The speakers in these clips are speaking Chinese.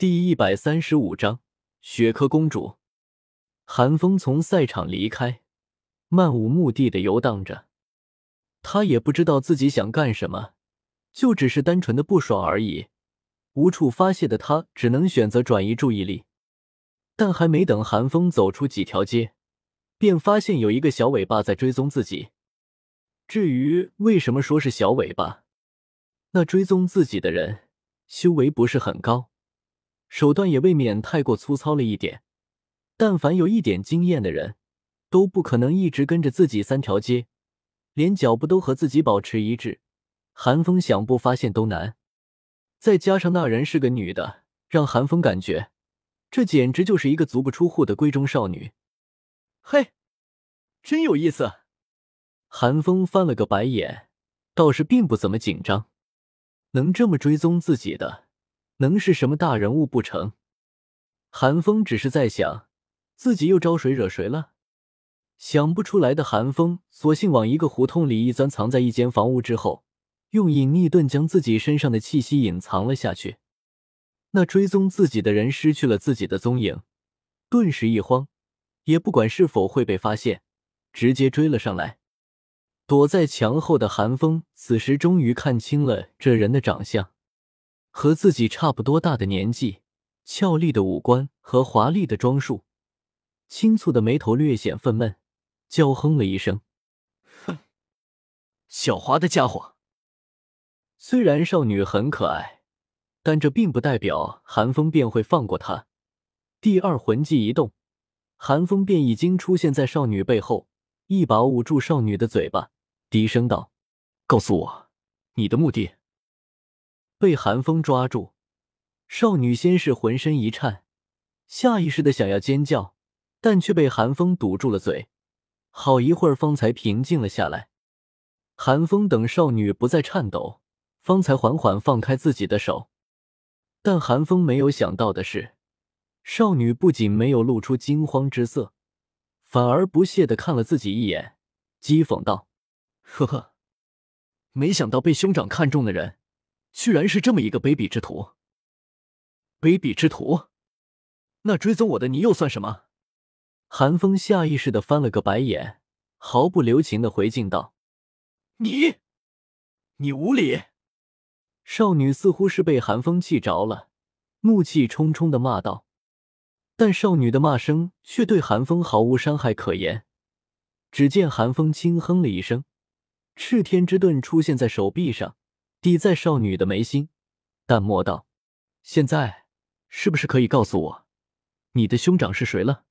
第一百三十五章雪珂公主。韩风从赛场离开，漫无目的的游荡着。他也不知道自己想干什么，就只是单纯的不爽而已。无处发泄的他，只能选择转移注意力。但还没等韩风走出几条街，便发现有一个小尾巴在追踪自己。至于为什么说是小尾巴，那追踪自己的人修为不是很高。手段也未免太过粗糙了一点，但凡有一点经验的人，都不可能一直跟着自己三条街，连脚步都和自己保持一致。韩风想不发现都难，再加上那人是个女的，让韩风感觉这简直就是一个足不出户的闺中少女。嘿，真有意思！韩风翻了个白眼，倒是并不怎么紧张，能这么追踪自己的。能是什么大人物不成？韩风只是在想，自己又招谁惹谁了？想不出来的韩风，索性往一个胡同里一钻，藏在一间房屋之后，用隐匿盾将自己身上的气息隐藏了下去。那追踪自己的人失去了自己的踪影，顿时一慌，也不管是否会被发现，直接追了上来。躲在墙后的韩风，此时终于看清了这人的长相。和自己差不多大的年纪，俏丽的五官和华丽的装束，轻蹙的眉头略显愤懑，娇哼了一声：“哼，狡猾的家伙。”虽然少女很可爱，但这并不代表寒风便会放过她。第二魂技一动，寒风便已经出现在少女背后，一把捂住少女的嘴巴，低声道：“告诉我，你的目的。”被寒风抓住，少女先是浑身一颤，下意识的想要尖叫，但却被寒风堵住了嘴，好一会儿方才平静了下来。寒风等少女不再颤抖，方才缓缓放开自己的手。但寒风没有想到的是，少女不仅没有露出惊慌之色，反而不屑的看了自己一眼，讥讽道：“呵呵，没想到被兄长看中的人。”居然是这么一个卑鄙之徒！卑鄙之徒，那追踪我的你又算什么？韩风下意识的翻了个白眼，毫不留情的回敬道：“你，你无礼！”少女似乎是被寒风气着了，怒气冲冲的骂道。但少女的骂声却对寒风毫无伤害可言。只见寒风轻哼了一声，赤天之盾出现在手臂上。抵在少女的眉心，淡漠道：“现在是不是可以告诉我，你的兄长是谁了？”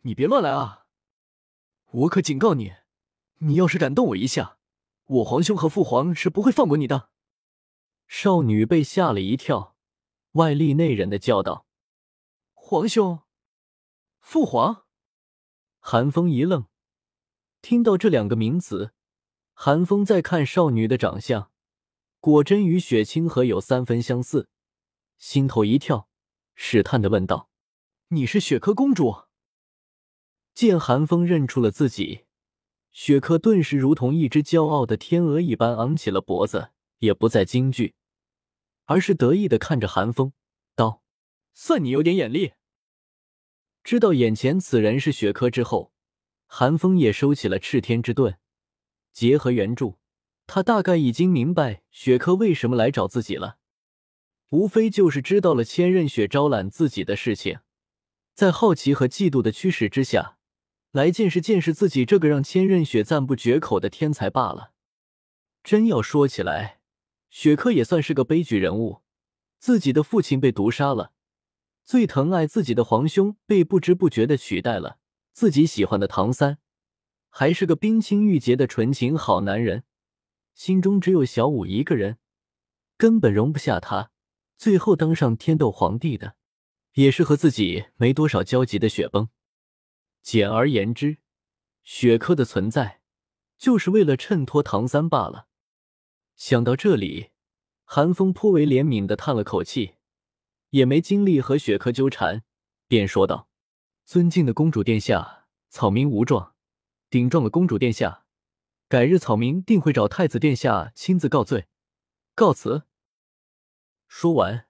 你别乱来啊！我可警告你，你要是敢动我一下，我皇兄和父皇是不会放过你的。少女被吓了一跳，外力内忍的叫道：“皇兄，父皇！”寒风一愣，听到这两个名词，寒风再看少女的长相。果真与雪清河有三分相似，心头一跳，试探的问道：“你是雪珂公主？”见寒风认出了自己，雪珂顿时如同一只骄傲的天鹅一般昂起了脖子，也不再惊惧，而是得意的看着寒风，道：“算你有点眼力。”知道眼前此人是雪珂之后，寒风也收起了赤天之盾，结合原著。他大概已经明白雪珂为什么来找自己了，无非就是知道了千仞雪招揽自己的事情，在好奇和嫉妒的驱使之下，来见识见识自己这个让千仞雪赞不绝口的天才罢了。真要说起来，雪珂也算是个悲剧人物，自己的父亲被毒杀了，最疼爱自己的皇兄被不知不觉的取代了，自己喜欢的唐三，还是个冰清玉洁的纯情好男人。心中只有小五一个人，根本容不下他。最后当上天斗皇帝的，也是和自己没多少交集的雪崩。简而言之，雪珂的存在就是为了衬托唐三罢了。想到这里，寒风颇为怜悯的叹了口气，也没精力和雪珂纠缠，便说道：“尊敬的公主殿下，草民无状，顶撞了公主殿下。”改日草民定会找太子殿下亲自告罪，告辞。说完，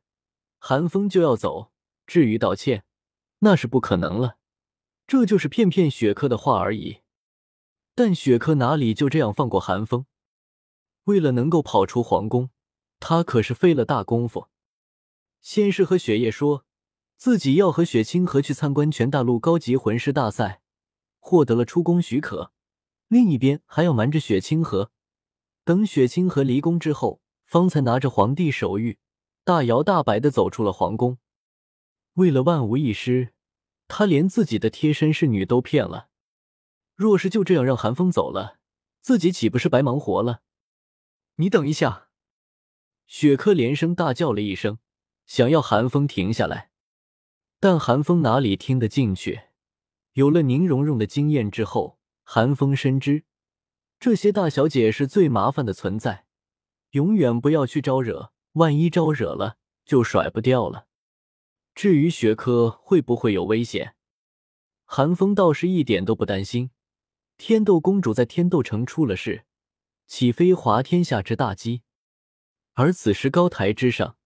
韩风就要走。至于道歉，那是不可能了。这就是骗骗雪珂的话而已。但雪珂哪里就这样放过韩风？为了能够跑出皇宫，他可是费了大功夫。先是和雪夜说自己要和雪清河去参观全大陆高级魂师大赛，获得了出宫许可。另一边还要瞒着雪清河，等雪清河离宫之后，方才拿着皇帝手谕，大摇大摆的走出了皇宫。为了万无一失，他连自己的贴身侍女都骗了。若是就这样让韩风走了，自己岂不是白忙活了？你等一下！雪珂连声大叫了一声，想要韩风停下来，但韩风哪里听得进去？有了宁荣荣的经验之后。寒风深知，这些大小姐是最麻烦的存在，永远不要去招惹，万一招惹了，就甩不掉了。至于雪珂会不会有危险，寒风倒是一点都不担心。天斗公主在天斗城出了事，岂非滑天下之大稽？而此时高台之上，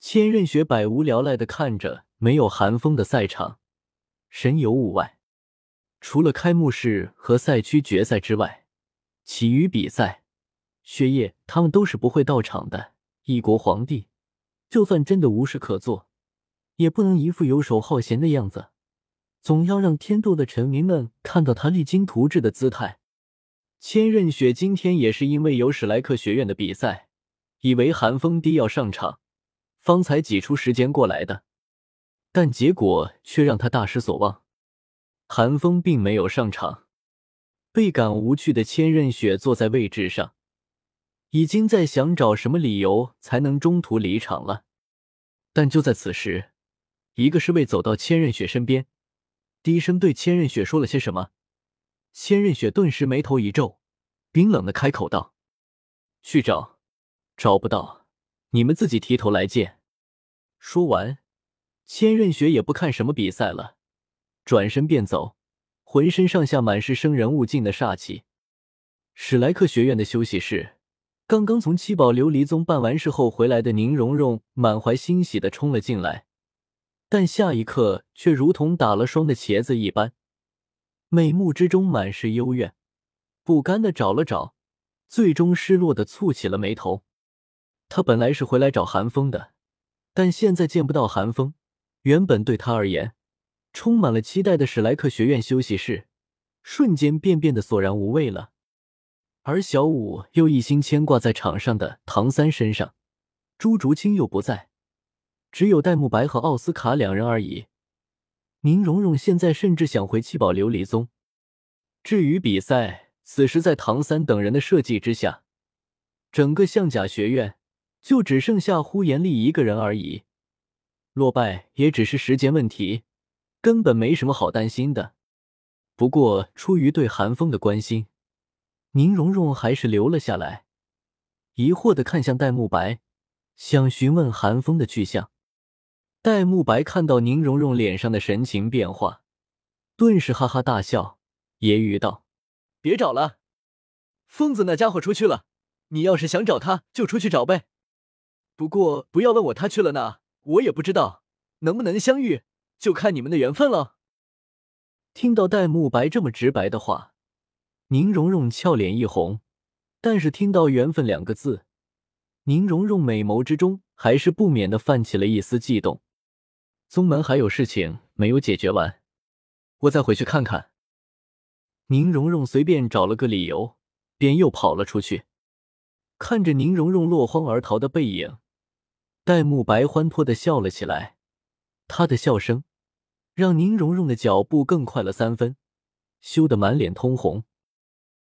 千仞雪百无聊赖的看着没有寒风的赛场，神游物外。除了开幕式和赛区决赛之外，其余比赛，雪夜他们都是不会到场的。一国皇帝，就算真的无事可做，也不能一副游手好闲的样子，总要让天斗的臣民们看到他励精图治的姿态。千仞雪今天也是因为有史莱克学院的比赛，以为寒风低要上场，方才挤出时间过来的，但结果却让他大失所望。韩风并没有上场，倍感无趣的千仞雪坐在位置上，已经在想找什么理由才能中途离场了。但就在此时，一个侍卫走到千仞雪身边，低声对千仞雪说了些什么。千仞雪顿时眉头一皱，冰冷的开口道：“去找，找不到，你们自己提头来见。”说完，千仞雪也不看什么比赛了。转身便走，浑身上下满是生人勿近的煞气。史莱克学院的休息室，刚刚从七宝琉璃宗办完事后回来的宁荣荣满怀欣喜的冲了进来，但下一刻却如同打了霜的茄子一般，眉目之中满是幽怨，不甘的找了找，最终失落的蹙起了眉头。他本来是回来找韩风的，但现在见不到韩风，原本对他而言。充满了期待的史莱克学院休息室，瞬间便变得索然无味了。而小五又一心牵挂在场上的唐三身上，朱竹清又不在，只有戴沐白和奥斯卡两人而已。宁荣荣现在甚至想回七宝琉璃宗。至于比赛，此时在唐三等人的设计之下，整个象甲学院就只剩下呼延丽一个人而已，落败也只是时间问题。根本没什么好担心的。不过，出于对韩风的关心，宁荣荣还是留了下来，疑惑的看向戴沐白，想询问韩风的去向。戴沐白看到宁荣荣脸上的神情变化，顿时哈哈大笑，揶揄道：“别找了，疯子那家伙出去了。你要是想找他，就出去找呗。不过不要问我他去了哪，我也不知道能不能相遇。”就看你们的缘分了。听到戴沐白这么直白的话，宁荣荣俏脸一红，但是听到“缘分”两个字，宁荣荣美眸之中还是不免的泛起了一丝悸动。宗门还有事情没有解决完，我再回去看看。宁荣荣随便找了个理由，便又跑了出去。看着宁荣荣落荒而逃的背影，戴沐白欢脱的笑了起来。他的笑声让宁荣荣的脚步更快了三分，羞得满脸通红。